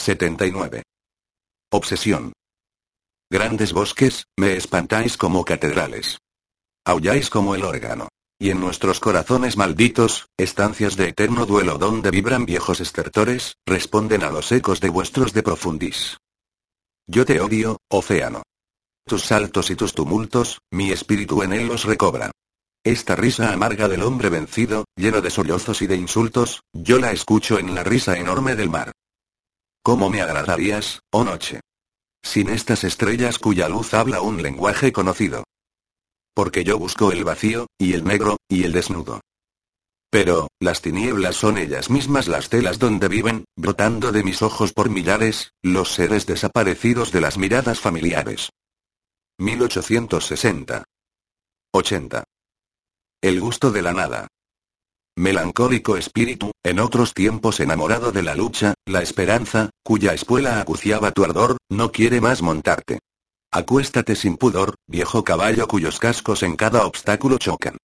79. Obsesión. Grandes bosques, me espantáis como catedrales. Aulláis como el órgano. Y en nuestros corazones malditos, estancias de eterno duelo donde vibran viejos estertores, responden a los ecos de vuestros de profundis. Yo te odio, océano. Tus saltos y tus tumultos, mi espíritu en él los recobra. Esta risa amarga del hombre vencido, lleno de sollozos y de insultos, yo la escucho en la risa enorme del mar. ¿Cómo me agradarías, oh noche? Sin estas estrellas cuya luz habla un lenguaje conocido. Porque yo busco el vacío, y el negro, y el desnudo. Pero, las tinieblas son ellas mismas las telas donde viven, brotando de mis ojos por millares, los seres desaparecidos de las miradas familiares. 1860. 80. El gusto de la nada. Melancólico espíritu, en otros tiempos enamorado de la lucha, la esperanza, cuya espuela acuciaba tu ardor, no quiere más montarte. Acuéstate sin pudor, viejo caballo cuyos cascos en cada obstáculo chocan.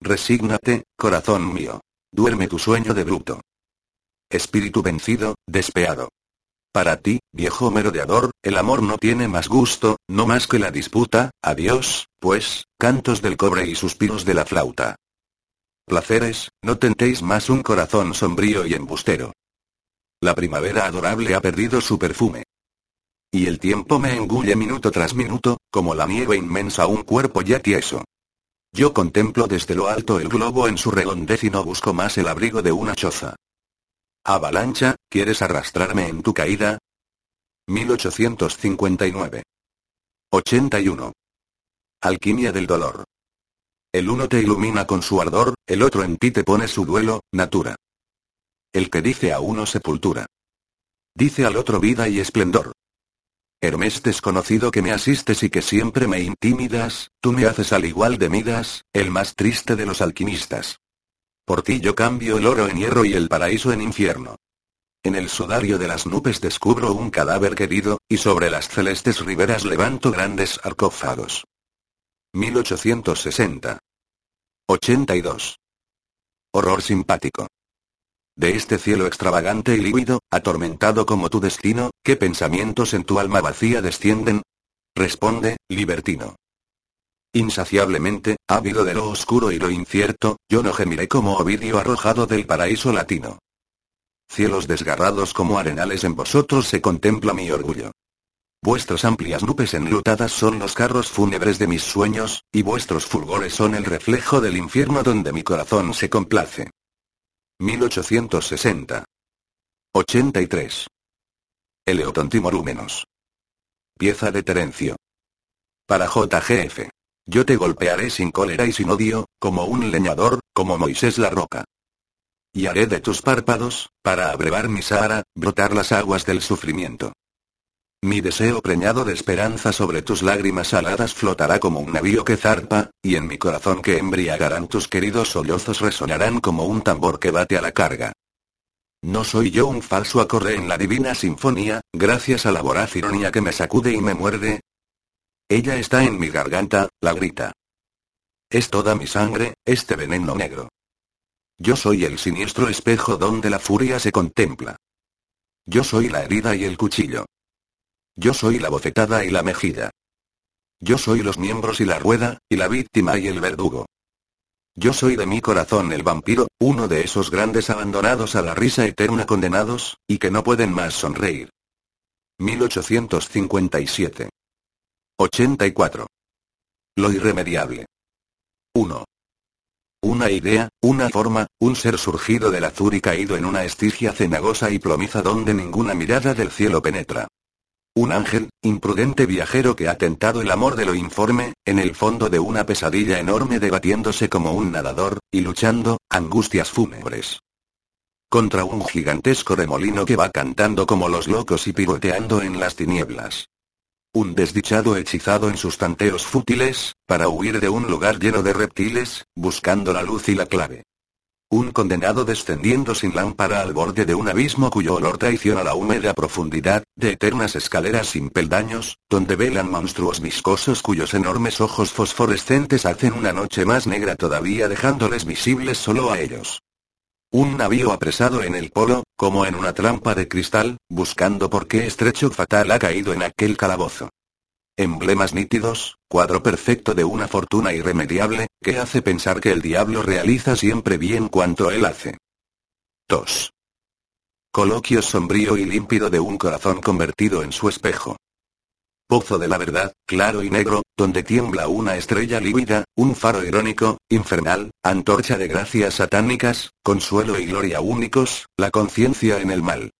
Resígnate, corazón mío. Duerme tu sueño de bruto. Espíritu vencido, despeado. Para ti, viejo merodeador, el amor no tiene más gusto, no más que la disputa, adiós, pues, cantos del cobre y suspiros de la flauta. Placeres, no tentéis más un corazón sombrío y embustero. La primavera adorable ha perdido su perfume. Y el tiempo me engulle minuto tras minuto, como la nieve inmensa un cuerpo ya tieso. Yo contemplo desde lo alto el globo en su redondez y no busco más el abrigo de una choza. Avalancha, ¿quieres arrastrarme en tu caída? 1859. 81. Alquimia del dolor. El uno te ilumina con su ardor, el otro en ti te pone su duelo, natura. El que dice a uno sepultura. Dice al otro vida y esplendor. Hermes desconocido que me asistes y que siempre me intimidas, tú me haces al igual de Midas, el más triste de los alquimistas. Por ti yo cambio el oro en hierro y el paraíso en infierno. En el sudario de las nubes descubro un cadáver querido, y sobre las celestes riberas levanto grandes sarcófagos. 1860. 82. Horror simpático. De este cielo extravagante y lívido, atormentado como tu destino, ¿qué pensamientos en tu alma vacía descienden? Responde, libertino. Insaciablemente, ávido de lo oscuro y lo incierto, yo no gemiré como Ovidio arrojado del paraíso latino. Cielos desgarrados como arenales en vosotros se contempla mi orgullo. Vuestras amplias nubes enlutadas son los carros fúnebres de mis sueños, y vuestros fulgores son el reflejo del infierno donde mi corazón se complace. 1860. 83. Eleotontimorúmenos. Pieza de Terencio. Para JGF. Yo te golpearé sin cólera y sin odio, como un leñador, como Moisés la roca. Y haré de tus párpados, para abrevar mi Sahara, brotar las aguas del sufrimiento. Mi deseo preñado de esperanza sobre tus lágrimas saladas flotará como un navío que zarpa, y en mi corazón que embriagarán tus queridos sollozos resonarán como un tambor que bate a la carga. No soy yo un falso acorde en la divina sinfonía, gracias a la voraz ironía que me sacude y me muerde. Ella está en mi garganta, la grita. Es toda mi sangre, este veneno negro. Yo soy el siniestro espejo donde la furia se contempla. Yo soy la herida y el cuchillo. Yo soy la bofetada y la mejilla. Yo soy los miembros y la rueda, y la víctima y el verdugo. Yo soy de mi corazón el vampiro, uno de esos grandes abandonados a la risa eterna condenados, y que no pueden más sonreír. 1857. 84. Lo irremediable. 1. Una idea, una forma, un ser surgido del azur y caído en una estigia cenagosa y plomiza donde ninguna mirada del cielo penetra. Un ángel, imprudente viajero que ha tentado el amor de lo informe, en el fondo de una pesadilla enorme debatiéndose como un nadador, y luchando, angustias fúnebres. Contra un gigantesco remolino que va cantando como los locos y pivoteando en las tinieblas. Un desdichado hechizado en sus tanteos fútiles, para huir de un lugar lleno de reptiles, buscando la luz y la clave. Un condenado descendiendo sin lámpara al borde de un abismo cuyo olor traiciona la húmeda profundidad, de eternas escaleras sin peldaños, donde velan monstruos viscosos cuyos enormes ojos fosforescentes hacen una noche más negra todavía dejándoles visibles solo a ellos. Un navío apresado en el polo, como en una trampa de cristal, buscando por qué estrecho fatal ha caído en aquel calabozo. Emblemas nítidos, cuadro perfecto de una fortuna irremediable, que hace pensar que el diablo realiza siempre bien cuanto él hace. 2. Coloquio sombrío y límpido de un corazón convertido en su espejo. Pozo de la verdad, claro y negro, donde tiembla una estrella lívida, un faro irónico, infernal, antorcha de gracias satánicas, consuelo y gloria únicos, la conciencia en el mal.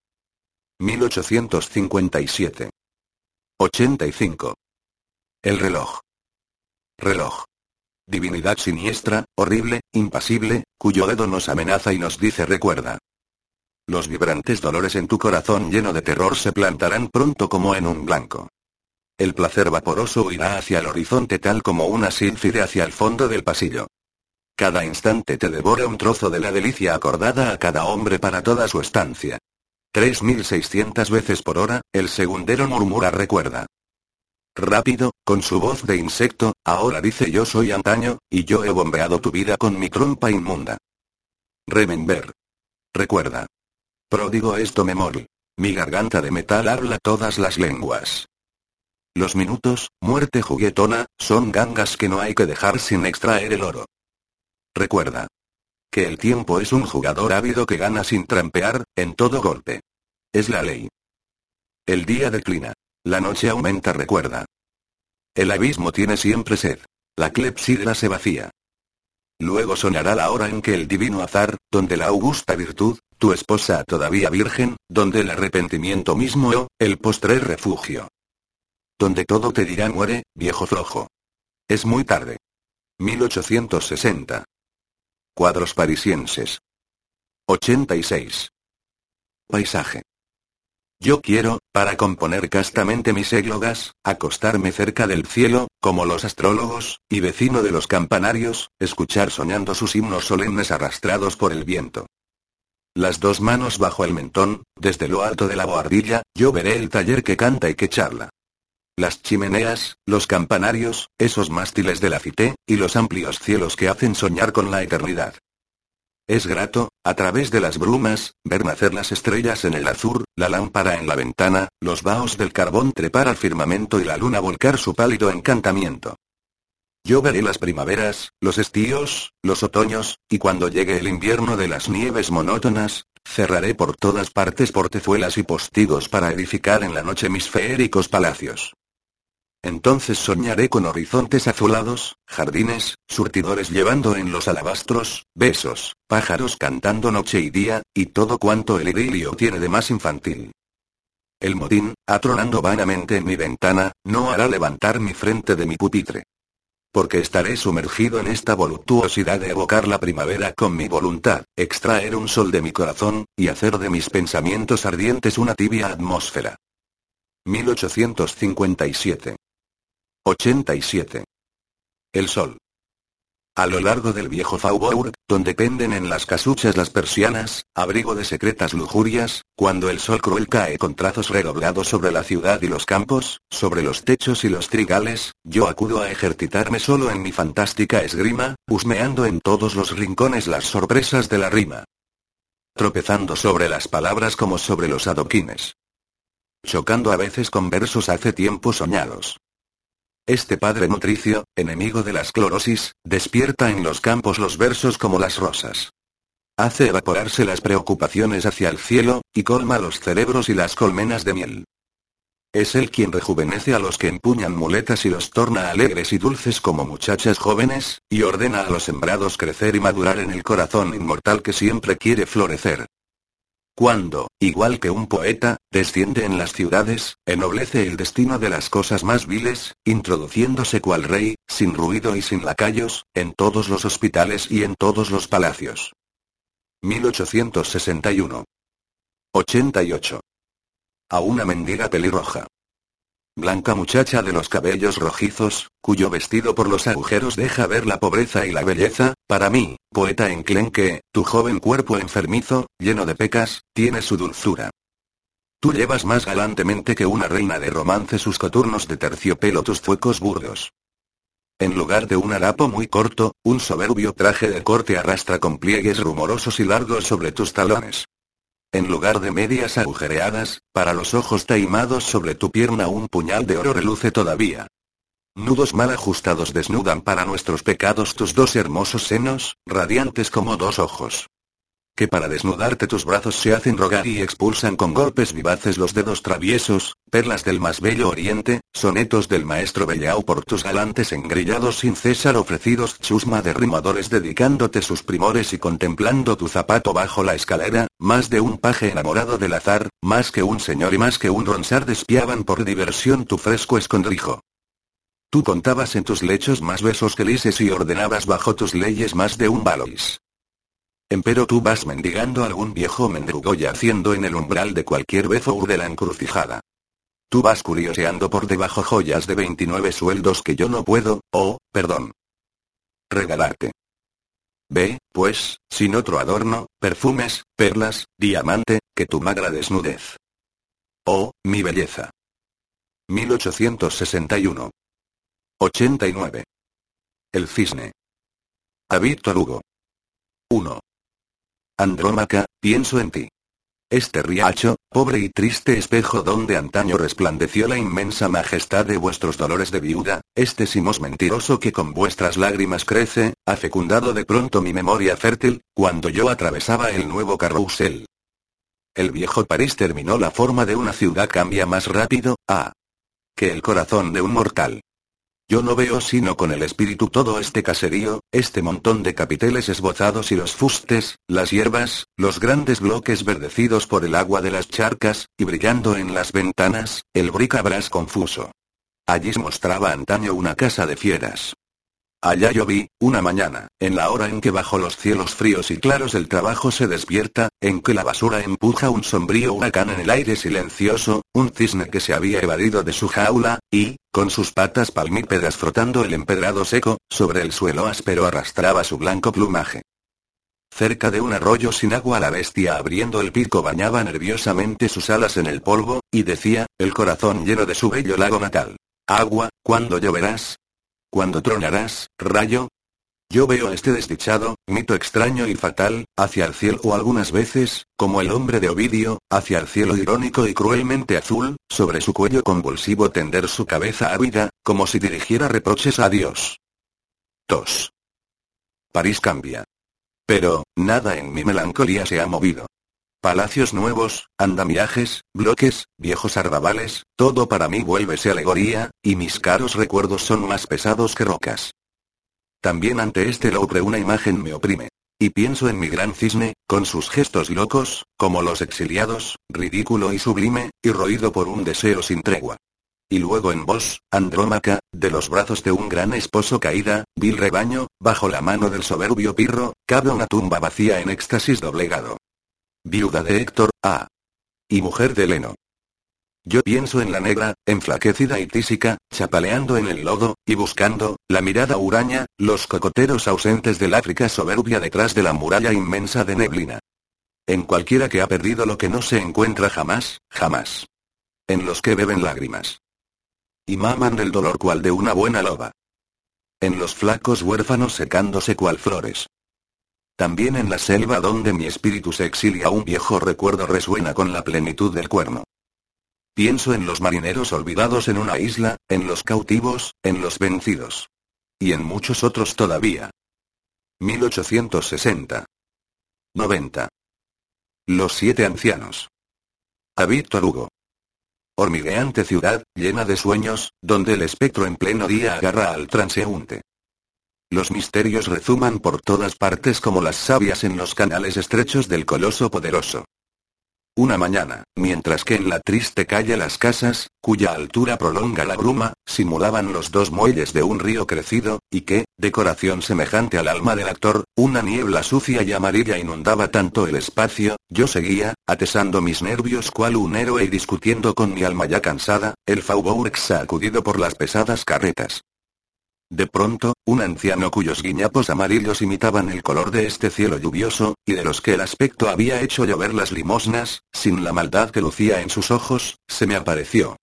1857. 85. El reloj. Reloj. Divinidad siniestra, horrible, impasible, cuyo dedo nos amenaza y nos dice recuerda. Los vibrantes dolores en tu corazón lleno de terror se plantarán pronto como en un blanco. El placer vaporoso huirá hacia el horizonte tal como una sílfide hacia el fondo del pasillo. Cada instante te devora un trozo de la delicia acordada a cada hombre para toda su estancia. 3600 veces por hora, el segundero murmura recuerda. Rápido, con su voz de insecto, ahora dice yo soy antaño, y yo he bombeado tu vida con mi trompa inmunda. Remember. Recuerda. Pródigo esto memor. Mi garganta de metal habla todas las lenguas. Los minutos, muerte juguetona, son gangas que no hay que dejar sin extraer el oro. Recuerda. Que el tiempo es un jugador ávido que gana sin trampear, en todo golpe. Es la ley. El día declina. La noche aumenta, recuerda. El abismo tiene siempre sed. La clepsidra se vacía. Luego sonará la hora en que el divino azar, donde la augusta virtud, tu esposa todavía virgen, donde el arrepentimiento mismo o, el postrer refugio. Donde todo te dirá muere, viejo flojo. Es muy tarde. 1860. Cuadros parisienses. 86. Paisaje. Yo quiero, para componer castamente mis églogas, acostarme cerca del cielo, como los astrólogos, y vecino de los campanarios, escuchar soñando sus himnos solemnes arrastrados por el viento. Las dos manos bajo el mentón, desde lo alto de la boardilla, yo veré el taller que canta y que charla. Las chimeneas, los campanarios, esos mástiles de la cité, y los amplios cielos que hacen soñar con la eternidad. Es grato, a través de las brumas, ver nacer las estrellas en el azur, la lámpara en la ventana, los vaos del carbón trepar al firmamento y la luna volcar su pálido encantamiento. Yo veré las primaveras, los estíos, los otoños, y cuando llegue el invierno de las nieves monótonas, cerraré por todas partes portezuelas y postigos para edificar en la noche mis feéricos palacios. Entonces soñaré con horizontes azulados, jardines, surtidores llevando en los alabastros, besos, pájaros cantando noche y día, y todo cuanto el idilio tiene de más infantil. El motín, atronando vanamente en mi ventana, no hará levantar mi frente de mi pupitre. Porque estaré sumergido en esta voluptuosidad de evocar la primavera con mi voluntad, extraer un sol de mi corazón, y hacer de mis pensamientos ardientes una tibia atmósfera. 1857 87. El sol. A lo largo del viejo Faubourg, donde penden en las casuchas las persianas, abrigo de secretas lujurias, cuando el sol cruel cae con trazos redoblados sobre la ciudad y los campos, sobre los techos y los trigales, yo acudo a ejercitarme solo en mi fantástica esgrima, husmeando en todos los rincones las sorpresas de la rima. Tropezando sobre las palabras como sobre los adoquines. Chocando a veces con versos hace tiempo soñados. Este padre nutricio, enemigo de las clorosis, despierta en los campos los versos como las rosas. Hace evaporarse las preocupaciones hacia el cielo, y colma los cerebros y las colmenas de miel. Es él quien rejuvenece a los que empuñan muletas y los torna alegres y dulces como muchachas jóvenes, y ordena a los sembrados crecer y madurar en el corazón inmortal que siempre quiere florecer. Cuando, igual que un poeta, desciende en las ciudades, ennoblece el destino de las cosas más viles, introduciéndose cual rey, sin ruido y sin lacayos, en todos los hospitales y en todos los palacios. 1861. 88. A una mendiga pelirroja. Blanca muchacha de los cabellos rojizos, cuyo vestido por los agujeros deja ver la pobreza y la belleza, para mí, poeta enclenque, tu joven cuerpo enfermizo, lleno de pecas, tiene su dulzura. Tú llevas más galantemente que una reina de romance sus coturnos de terciopelo tus fuecos burdos. En lugar de un harapo muy corto, un soberbio traje de corte arrastra con pliegues rumorosos y largos sobre tus talones. En lugar de medias agujereadas, para los ojos taimados sobre tu pierna un puñal de oro reluce todavía. Nudos mal ajustados desnudan para nuestros pecados tus dos hermosos senos, radiantes como dos ojos que para desnudarte tus brazos se hacen rogar y expulsan con golpes vivaces los dedos traviesos, perlas del más bello oriente, sonetos del maestro Belleau por tus galantes engrillados sin cesar ofrecidos chusma de rimadores dedicándote sus primores y contemplando tu zapato bajo la escalera, más de un paje enamorado del azar, más que un señor y más que un ronsar despiaban por diversión tu fresco escondrijo. Tú contabas en tus lechos más besos que lises y ordenabas bajo tus leyes más de un balois. Empero tú vas mendigando algún viejo mendrugo yaciendo en el umbral de cualquier bezo de la encrucijada. Tú vas curioseando por debajo joyas de 29 sueldos que yo no puedo, oh, perdón. Regalarte. Ve, pues, sin otro adorno, perfumes, perlas, diamante, que tu magra desnudez. Oh, mi belleza. 1861. 89. El cisne. A Víctor Hugo. 1. Andrómaca, pienso en ti. Este riacho, pobre y triste espejo donde antaño resplandeció la inmensa majestad de vuestros dolores de viuda, este simos mentiroso que con vuestras lágrimas crece, ha fecundado de pronto mi memoria fértil, cuando yo atravesaba el nuevo carrousel. El viejo París terminó la forma de una ciudad cambia más rápido, ah, que el corazón de un mortal. Yo no veo sino con el espíritu todo este caserío, este montón de capiteles esbozados y los fustes, las hierbas, los grandes bloques verdecidos por el agua de las charcas, y brillando en las ventanas, el bricabras confuso. Allí se mostraba antaño una casa de fieras. Allá yo vi, una mañana, en la hora en que bajo los cielos fríos y claros el trabajo se despierta, en que la basura empuja un sombrío huracán en el aire silencioso, un cisne que se había evadido de su jaula, y, con sus patas palmípedas frotando el empedrado seco, sobre el suelo áspero arrastraba su blanco plumaje. Cerca de un arroyo sin agua la bestia abriendo el pico bañaba nerviosamente sus alas en el polvo, y decía, el corazón lleno de su bello lago natal. Agua, ¿cuándo lloverás? ¿Cuándo tronarás, rayo? Yo veo a este desdichado, mito extraño y fatal, hacia el cielo o algunas veces, como el hombre de Ovidio, hacia el cielo irónico y cruelmente azul, sobre su cuello convulsivo tender su cabeza ávida, como si dirigiera reproches a Dios. Tos. París cambia. Pero, nada en mi melancolía se ha movido. Palacios nuevos, andamiajes, bloques, viejos arrabales, todo para mí vuélvese alegoría, y mis caros recuerdos son más pesados que rocas. También ante este logre una imagen me oprime. Y pienso en mi gran cisne, con sus gestos locos, como los exiliados, ridículo y sublime, y roído por un deseo sin tregua. Y luego en vos, Andrómaca, de los brazos de un gran esposo caída, vil rebaño, bajo la mano del soberbio Pirro, cabe una tumba vacía en éxtasis doblegado. Viuda de Héctor, A. Y mujer de Leno. Yo pienso en la negra, enflaquecida y tísica, chapaleando en el lodo, y buscando, la mirada huraña, los cocoteros ausentes del África soberbia detrás de la muralla inmensa de neblina. En cualquiera que ha perdido lo que no se encuentra jamás, jamás. En los que beben lágrimas. Y maman del dolor cual de una buena loba. En los flacos huérfanos secándose cual flores. También en la selva donde mi espíritu se exilia un viejo recuerdo resuena con la plenitud del cuerno. Pienso en los marineros olvidados en una isla, en los cautivos, en los vencidos. Y en muchos otros todavía. 1860. 90. Los siete ancianos. Víctor Hugo. Hormigueante ciudad, llena de sueños, donde el espectro en pleno día agarra al transeúnte. Los misterios rezuman por todas partes como las sabias en los canales estrechos del coloso poderoso. Una mañana, mientras que en la triste calle Las Casas, cuya altura prolonga la bruma, simulaban los dos muelles de un río crecido, y que, decoración semejante al alma del actor, una niebla sucia y amarilla inundaba tanto el espacio, yo seguía, atesando mis nervios cual un héroe y discutiendo con mi alma ya cansada, el Faubourg sacudido por las pesadas carretas. De pronto, un anciano cuyos guiñapos amarillos imitaban el color de este cielo lluvioso, y de los que el aspecto había hecho llover las limosnas, sin la maldad que lucía en sus ojos, se me apareció.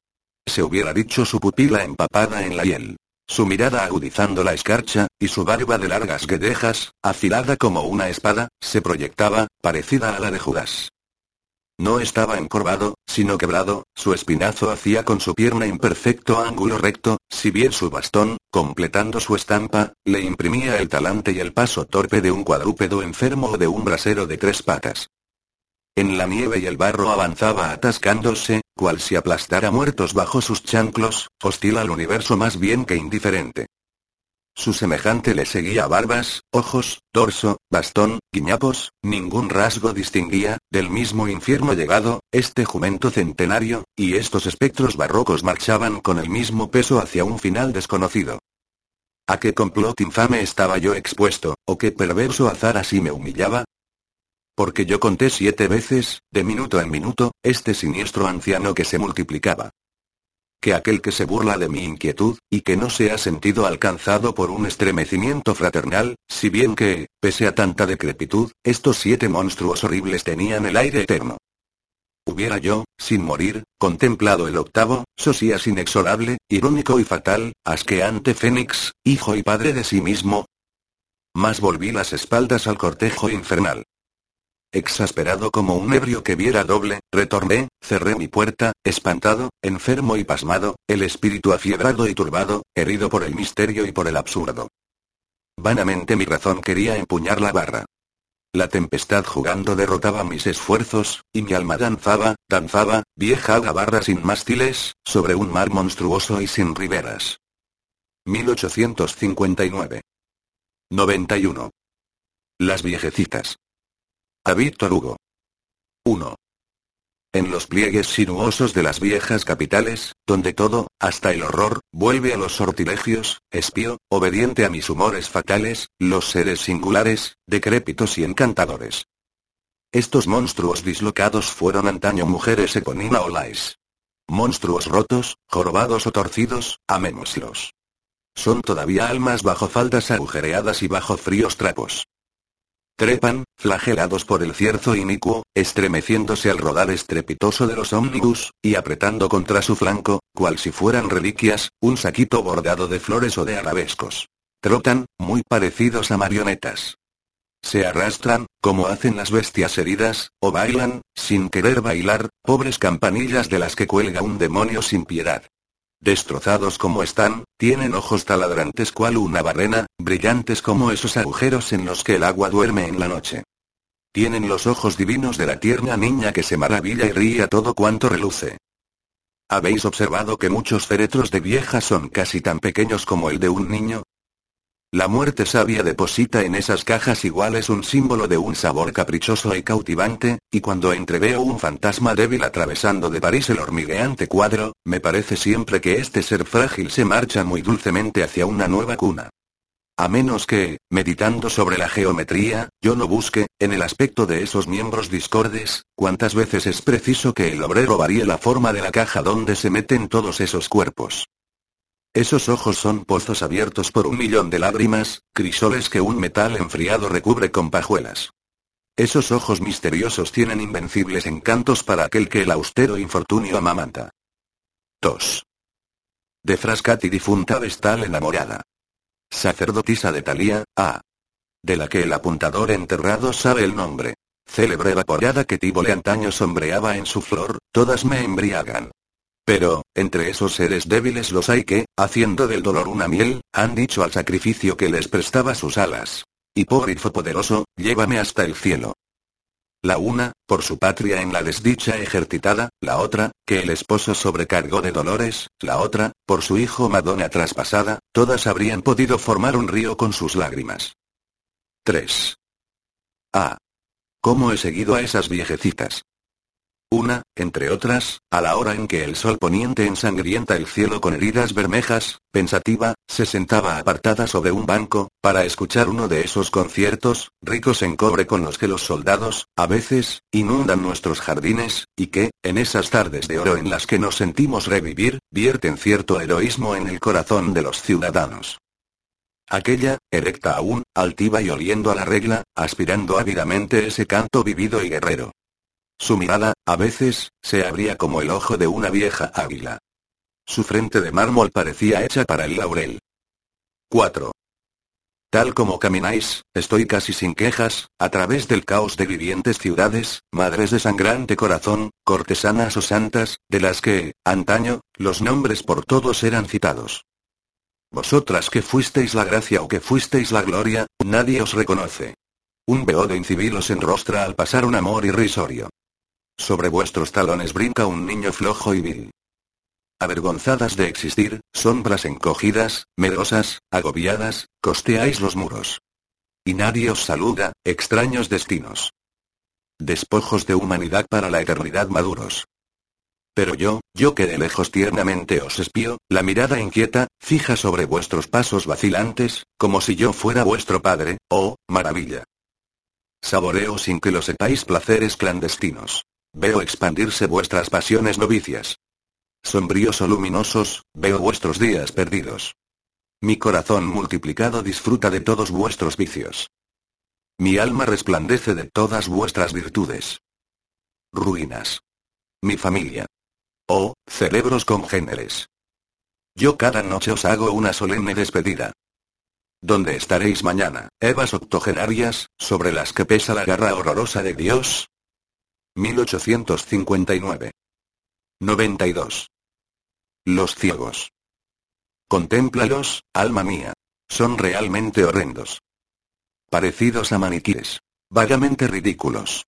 Se hubiera dicho su pupila empapada en la hiel. Su mirada agudizando la escarcha, y su barba de largas guedejas, afilada como una espada, se proyectaba, parecida a la de Judas. No estaba encorvado, sino quebrado, su espinazo hacía con su pierna imperfecto ángulo recto, si bien su bastón, completando su estampa, le imprimía el talante y el paso torpe de un cuadrúpedo enfermo o de un brasero de tres patas. En la nieve y el barro avanzaba atascándose, cual si aplastara muertos bajo sus chanclos, hostil al universo más bien que indiferente. Su semejante le seguía barbas, ojos, torso, bastón, guiñapos, ningún rasgo distinguía, del mismo infierno llegado, este jumento centenario, y estos espectros barrocos marchaban con el mismo peso hacia un final desconocido. ¿A qué complot infame estaba yo expuesto, o qué perverso azar así me humillaba? Porque yo conté siete veces, de minuto en minuto, este siniestro anciano que se multiplicaba que aquel que se burla de mi inquietud, y que no se ha sentido alcanzado por un estremecimiento fraternal, si bien que, pese a tanta decrepitud, estos siete monstruos horribles tenían el aire eterno. Hubiera yo, sin morir, contemplado el octavo, sosías inexorable, irónico y fatal, asqueante Fénix, hijo y padre de sí mismo. Más volví las espaldas al cortejo infernal. Exasperado como un ebrio que viera doble, retorné, cerré mi puerta, espantado, enfermo y pasmado, el espíritu afiebrado y turbado, herido por el misterio y por el absurdo. Vanamente mi razón quería empuñar la barra. La tempestad jugando derrotaba mis esfuerzos, y mi alma danzaba, danzaba, vieja barra sin mástiles, sobre un mar monstruoso y sin riberas. 1859. 91. Las viejecitas. A Víctor Hugo. 1. En los pliegues sinuosos de las viejas capitales, donde todo, hasta el horror, vuelve a los sortilegios, espío, obediente a mis humores fatales, los seres singulares, decrépitos y encantadores. Estos monstruos dislocados fueron antaño mujeres Eponina o Lais. Monstruos rotos, jorobados o torcidos, amémoslos. Son todavía almas bajo faldas agujereadas y bajo fríos trapos. Trepan, flagelados por el cierzo inicuo, estremeciéndose al rodar estrepitoso de los ómnibus, y apretando contra su flanco, cual si fueran reliquias, un saquito bordado de flores o de arabescos. Trotan, muy parecidos a marionetas. Se arrastran, como hacen las bestias heridas, o bailan, sin querer bailar, pobres campanillas de las que cuelga un demonio sin piedad. Destrozados como están, tienen ojos taladrantes cual una barrena, brillantes como esos agujeros en los que el agua duerme en la noche. Tienen los ojos divinos de la tierna niña que se maravilla y ríe a todo cuanto reluce. ¿Habéis observado que muchos féretros de vieja son casi tan pequeños como el de un niño? La muerte sabia deposita en esas cajas iguales un símbolo de un sabor caprichoso y cautivante, y cuando entreveo un fantasma débil atravesando de París el hormigueante cuadro, me parece siempre que este ser frágil se marcha muy dulcemente hacia una nueva cuna. A menos que, meditando sobre la geometría, yo no busque, en el aspecto de esos miembros discordes, cuántas veces es preciso que el obrero varíe la forma de la caja donde se meten todos esos cuerpos. Esos ojos son pozos abiertos por un millón de lágrimas, crisoles que un metal enfriado recubre con pajuelas. Esos ojos misteriosos tienen invencibles encantos para aquel que el austero infortunio amamanta. 2. De Frascati difunta vestal enamorada. Sacerdotisa de Talía, A. De la que el apuntador enterrado sabe el nombre. Célebre vaporada que Tibole antaño sombreaba en su flor, todas me embriagan. Pero, entre esos seres débiles los hay que, haciendo del dolor una miel, han dicho al sacrificio que les prestaba sus alas. Hipógrifo poderoso, llévame hasta el cielo. La una, por su patria en la desdicha ejercitada, la otra, que el esposo sobrecargó de dolores, la otra, por su hijo Madonna traspasada, todas habrían podido formar un río con sus lágrimas. 3. Ah. ¿Cómo he seguido a esas viejecitas? Una, entre otras, a la hora en que el sol poniente ensangrienta el cielo con heridas bermejas, pensativa, se sentaba apartada sobre un banco, para escuchar uno de esos conciertos, ricos en cobre con los que los soldados, a veces, inundan nuestros jardines, y que, en esas tardes de oro en las que nos sentimos revivir, vierten cierto heroísmo en el corazón de los ciudadanos. Aquella, erecta aún, altiva y oliendo a la regla, aspirando ávidamente ese canto vivido y guerrero. Su mirada, a veces, se abría como el ojo de una vieja águila. Su frente de mármol parecía hecha para el laurel. 4. Tal como camináis, estoy casi sin quejas, a través del caos de vivientes ciudades, madres de sangrante corazón, cortesanas o santas, de las que, antaño, los nombres por todos eran citados. Vosotras que fuisteis la gracia o que fuisteis la gloria, nadie os reconoce. Un de incivil os enrostra al pasar un amor irrisorio. Sobre vuestros talones brinca un niño flojo y vil. Avergonzadas de existir, sombras encogidas, medrosas, agobiadas, costeáis los muros. Y nadie os saluda, extraños destinos. Despojos de humanidad para la eternidad maduros. Pero yo, yo que de lejos tiernamente os espío, la mirada inquieta, fija sobre vuestros pasos vacilantes, como si yo fuera vuestro padre, oh, maravilla. Saboreo sin que lo sepáis placeres clandestinos. Veo expandirse vuestras pasiones novicias. Sombríos o luminosos, veo vuestros días perdidos. Mi corazón multiplicado disfruta de todos vuestros vicios. Mi alma resplandece de todas vuestras virtudes. Ruinas. Mi familia. Oh, cerebros congéneres. Yo cada noche os hago una solemne despedida. ¿Dónde estaréis mañana, Evas octogenarias, sobre las que pesa la garra horrorosa de Dios? 1859. 92. Los ciegos. Contémplalos, alma mía. Son realmente horrendos. Parecidos a maniquíes. Vagamente ridículos.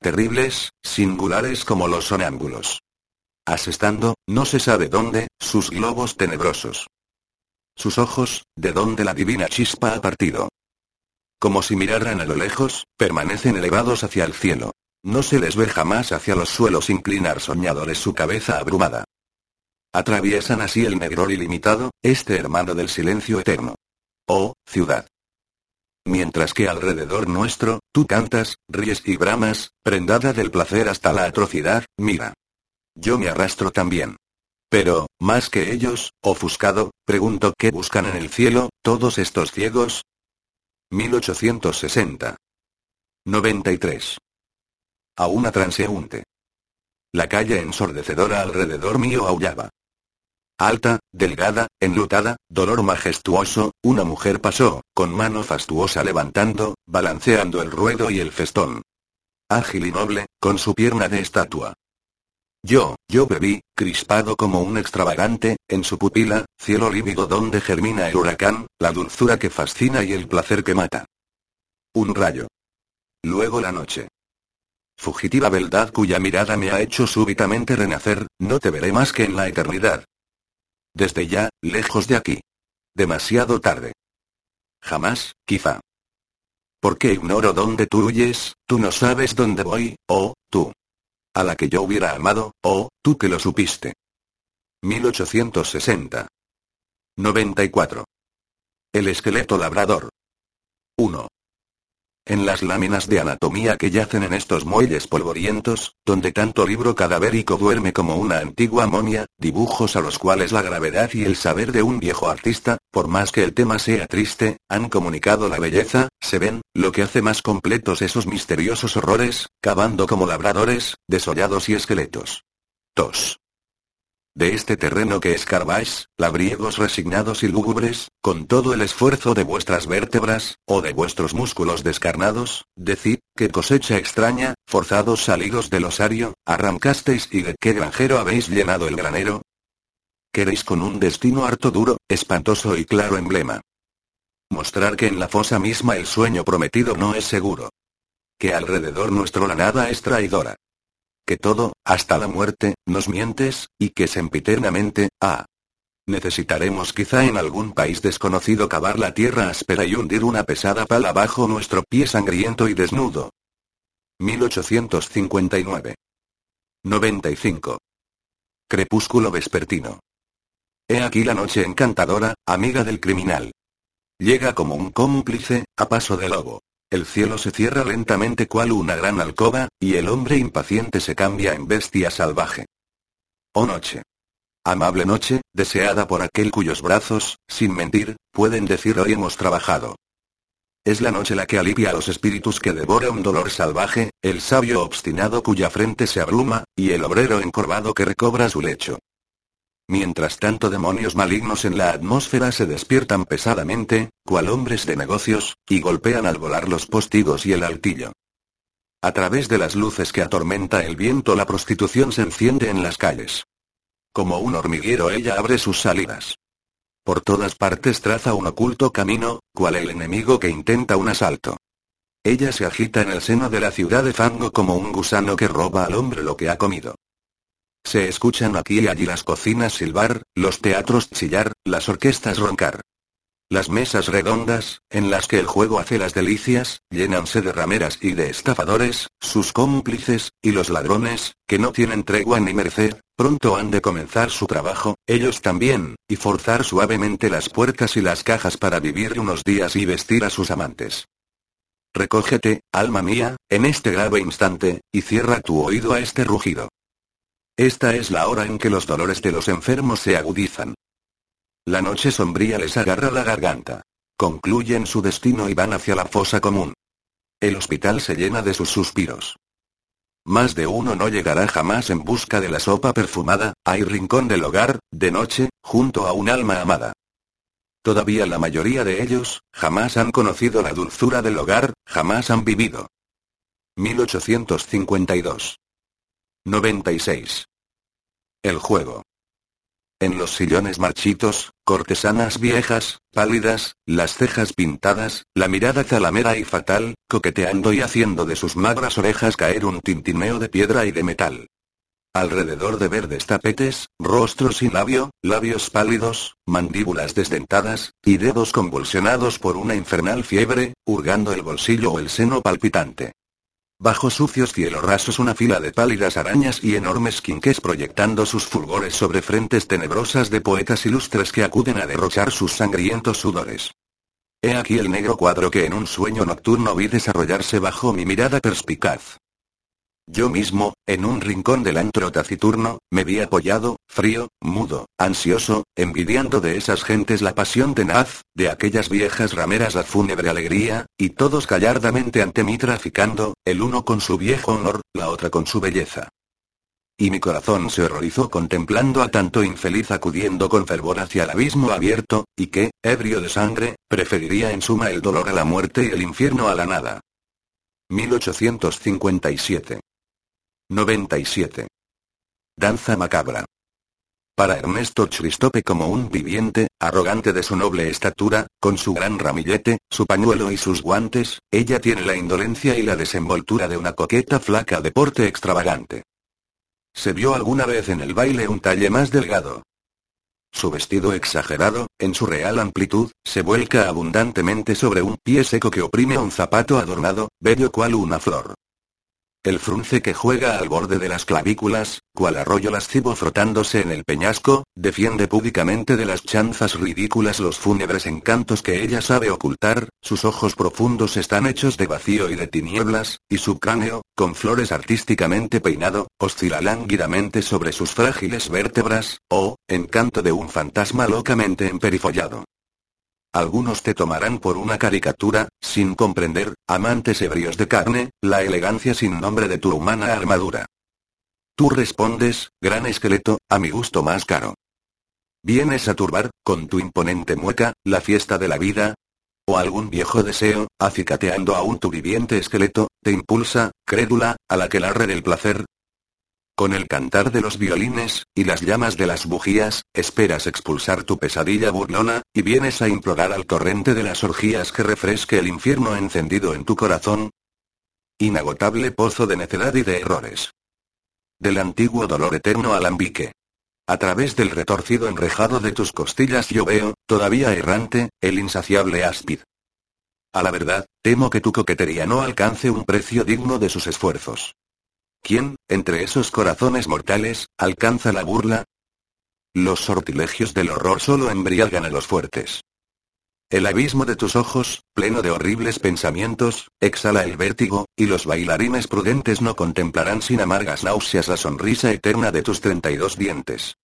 Terribles, singulares como los sonámbulos. Asestando, no se sabe dónde, sus globos tenebrosos. Sus ojos, de donde la divina chispa ha partido. Como si miraran a lo lejos, permanecen elevados hacia el cielo. No se les ve jamás hacia los suelos inclinar soñadores su cabeza abrumada. Atraviesan así el negro ilimitado, este hermano del silencio eterno. Oh, ciudad. Mientras que alrededor nuestro, tú cantas, ríes y bramas, prendada del placer hasta la atrocidad, mira. Yo me arrastro también. Pero, más que ellos, ofuscado, pregunto qué buscan en el cielo, todos estos ciegos. 1860. 93 a una transeúnte. La calle ensordecedora alrededor mío aullaba. Alta, delgada, enlutada, dolor majestuoso, una mujer pasó, con mano fastuosa levantando, balanceando el ruedo y el festón. Ágil y noble, con su pierna de estatua. Yo, yo bebí, crispado como un extravagante, en su pupila, cielo lívido donde germina el huracán, la dulzura que fascina y el placer que mata. Un rayo. Luego la noche. Fugitiva beldad cuya mirada me ha hecho súbitamente renacer, no te veré más que en la eternidad. Desde ya, lejos de aquí. Demasiado tarde. Jamás, quizá. Porque ignoro dónde tú huyes, tú no sabes dónde voy, oh, tú. A la que yo hubiera amado, oh, tú que lo supiste. 1860. 94. El esqueleto labrador. 1. En las láminas de anatomía que yacen en estos muelles polvorientos, donde tanto libro cadavérico duerme como una antigua momia, dibujos a los cuales la gravedad y el saber de un viejo artista, por más que el tema sea triste, han comunicado la belleza, se ven, lo que hace más completos esos misteriosos horrores, cavando como labradores, desollados y esqueletos. 2 de este terreno que escarbáis, labriegos resignados y lúgubres, con todo el esfuerzo de vuestras vértebras, o de vuestros músculos descarnados, decid, qué cosecha extraña, forzados salidos del osario, arrancasteis y de qué granjero habéis llenado el granero. Queréis con un destino harto duro, espantoso y claro emblema. Mostrar que en la fosa misma el sueño prometido no es seguro. Que alrededor nuestro la nada es traidora que todo, hasta la muerte, nos mientes, y que sempiternamente, ah. Necesitaremos quizá en algún país desconocido cavar la tierra áspera y hundir una pesada pala bajo nuestro pie sangriento y desnudo. 1859. 95. Crepúsculo vespertino. He aquí la noche encantadora, amiga del criminal. Llega como un cómplice, a paso de lobo. El cielo se cierra lentamente cual una gran alcoba, y el hombre impaciente se cambia en bestia salvaje. Oh noche. Amable noche, deseada por aquel cuyos brazos, sin mentir, pueden decir hoy hemos trabajado. Es la noche la que alivia a los espíritus que devora un dolor salvaje, el sabio obstinado cuya frente se abruma, y el obrero encorvado que recobra su lecho. Mientras tanto demonios malignos en la atmósfera se despiertan pesadamente, cual hombres de negocios, y golpean al volar los postigos y el altillo. A través de las luces que atormenta el viento la prostitución se enciende en las calles. Como un hormiguero ella abre sus salidas. Por todas partes traza un oculto camino, cual el enemigo que intenta un asalto. Ella se agita en el seno de la ciudad de fango como un gusano que roba al hombre lo que ha comido. Se escuchan aquí y allí las cocinas silbar, los teatros chillar, las orquestas roncar. Las mesas redondas, en las que el juego hace las delicias, llénanse de rameras y de estafadores, sus cómplices, y los ladrones, que no tienen tregua ni merced, pronto han de comenzar su trabajo, ellos también, y forzar suavemente las puertas y las cajas para vivir unos días y vestir a sus amantes. Recógete, alma mía, en este grave instante, y cierra tu oído a este rugido. Esta es la hora en que los dolores de los enfermos se agudizan. La noche sombría les agarra la garganta. Concluyen su destino y van hacia la fosa común. El hospital se llena de sus suspiros. Más de uno no llegará jamás en busca de la sopa perfumada, hay rincón del hogar, de noche, junto a un alma amada. Todavía la mayoría de ellos, jamás han conocido la dulzura del hogar, jamás han vivido. 1852. 96. El juego. En los sillones marchitos, cortesanas viejas, pálidas, las cejas pintadas, la mirada zalamera y fatal, coqueteando y haciendo de sus magras orejas caer un tintineo de piedra y de metal. Alrededor de verdes tapetes, rostros sin labio, labios pálidos, mandíbulas desdentadas, y dedos convulsionados por una infernal fiebre, hurgando el bolsillo o el seno palpitante. Bajo sucios cielos rasos una fila de pálidas arañas y enormes quinques proyectando sus fulgores sobre frentes tenebrosas de poetas ilustres que acuden a derrochar sus sangrientos sudores. He aquí el negro cuadro que en un sueño nocturno vi desarrollarse bajo mi mirada perspicaz. Yo mismo, en un rincón del antro taciturno, me vi apoyado, frío, mudo, ansioso, envidiando de esas gentes la pasión tenaz, de aquellas viejas rameras la fúnebre alegría, y todos gallardamente ante mí traficando, el uno con su viejo honor, la otra con su belleza. Y mi corazón se horrorizó contemplando a tanto infeliz acudiendo con fervor hacia el abismo abierto, y que, ebrio de sangre, preferiría en suma el dolor a la muerte y el infierno a la nada. 1857 97. Danza macabra. Para Ernesto Christope como un viviente, arrogante de su noble estatura, con su gran ramillete, su pañuelo y sus guantes, ella tiene la indolencia y la desenvoltura de una coqueta flaca de porte extravagante. Se vio alguna vez en el baile un talle más delgado. Su vestido exagerado, en su real amplitud, se vuelca abundantemente sobre un pie seco que oprime un zapato adornado, bello cual una flor. El frunce que juega al borde de las clavículas, cual arroyo lascivo frotándose en el peñasco, defiende púdicamente de las chanzas ridículas los fúnebres encantos que ella sabe ocultar, sus ojos profundos están hechos de vacío y de tinieblas, y su cráneo, con flores artísticamente peinado, oscila lánguidamente sobre sus frágiles vértebras, oh, encanto de un fantasma locamente emperifollado. Algunos te tomarán por una caricatura, sin comprender, amantes ebrios de carne, la elegancia sin nombre de tu humana armadura. Tú respondes, gran esqueleto, a mi gusto más caro. ¿Vienes a turbar, con tu imponente mueca, la fiesta de la vida? ¿O algún viejo deseo, acicateando aún tu viviente esqueleto, te impulsa, crédula, al aquelarre del placer, con el cantar de los violines, y las llamas de las bujías, esperas expulsar tu pesadilla burlona, y vienes a implorar al torrente de las orgías que refresque el infierno encendido en tu corazón. Inagotable pozo de necedad y de errores. Del antiguo dolor eterno alambique. A través del retorcido enrejado de tus costillas yo veo, todavía errante, el insaciable áspid. A la verdad, temo que tu coquetería no alcance un precio digno de sus esfuerzos. ¿Quién, entre esos corazones mortales, alcanza la burla? Los sortilegios del horror solo embriagan a los fuertes. El abismo de tus ojos, pleno de horribles pensamientos, exhala el vértigo, y los bailarines prudentes no contemplarán sin amargas náuseas la sonrisa eterna de tus 32 dientes.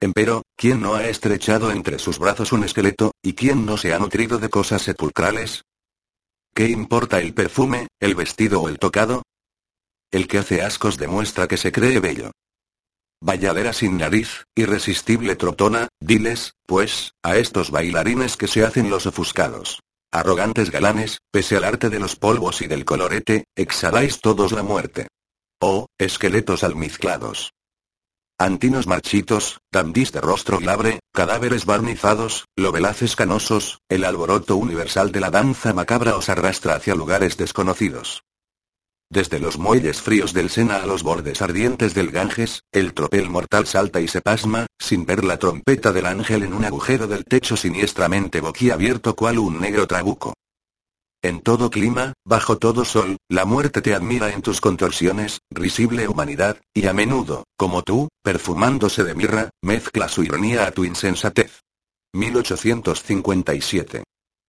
Empero, ¿quién no ha estrechado entre sus brazos un esqueleto, y quién no se ha nutrido de cosas sepulcrales? ¿Qué importa el perfume, el vestido o el tocado? El que hace ascos demuestra que se cree bello. Valladera sin nariz, irresistible trotona, diles, pues, a estos bailarines que se hacen los ofuscados. Arrogantes galanes, pese al arte de los polvos y del colorete, exhaláis todos la muerte. Oh, esqueletos almizclados. Antinos marchitos, dandís de rostro glabre, cadáveres barnizados, lobelaces canosos, el alboroto universal de la danza macabra os arrastra hacia lugares desconocidos. Desde los muelles fríos del Sena a los bordes ardientes del Ganges, el tropel mortal salta y se pasma, sin ver la trompeta del ángel en un agujero del techo siniestramente boquiabierto cual un negro trabuco. En todo clima, bajo todo sol, la muerte te admira en tus contorsiones, risible humanidad, y a menudo, como tú, perfumándose de mirra, mezcla su ironía a tu insensatez. 1857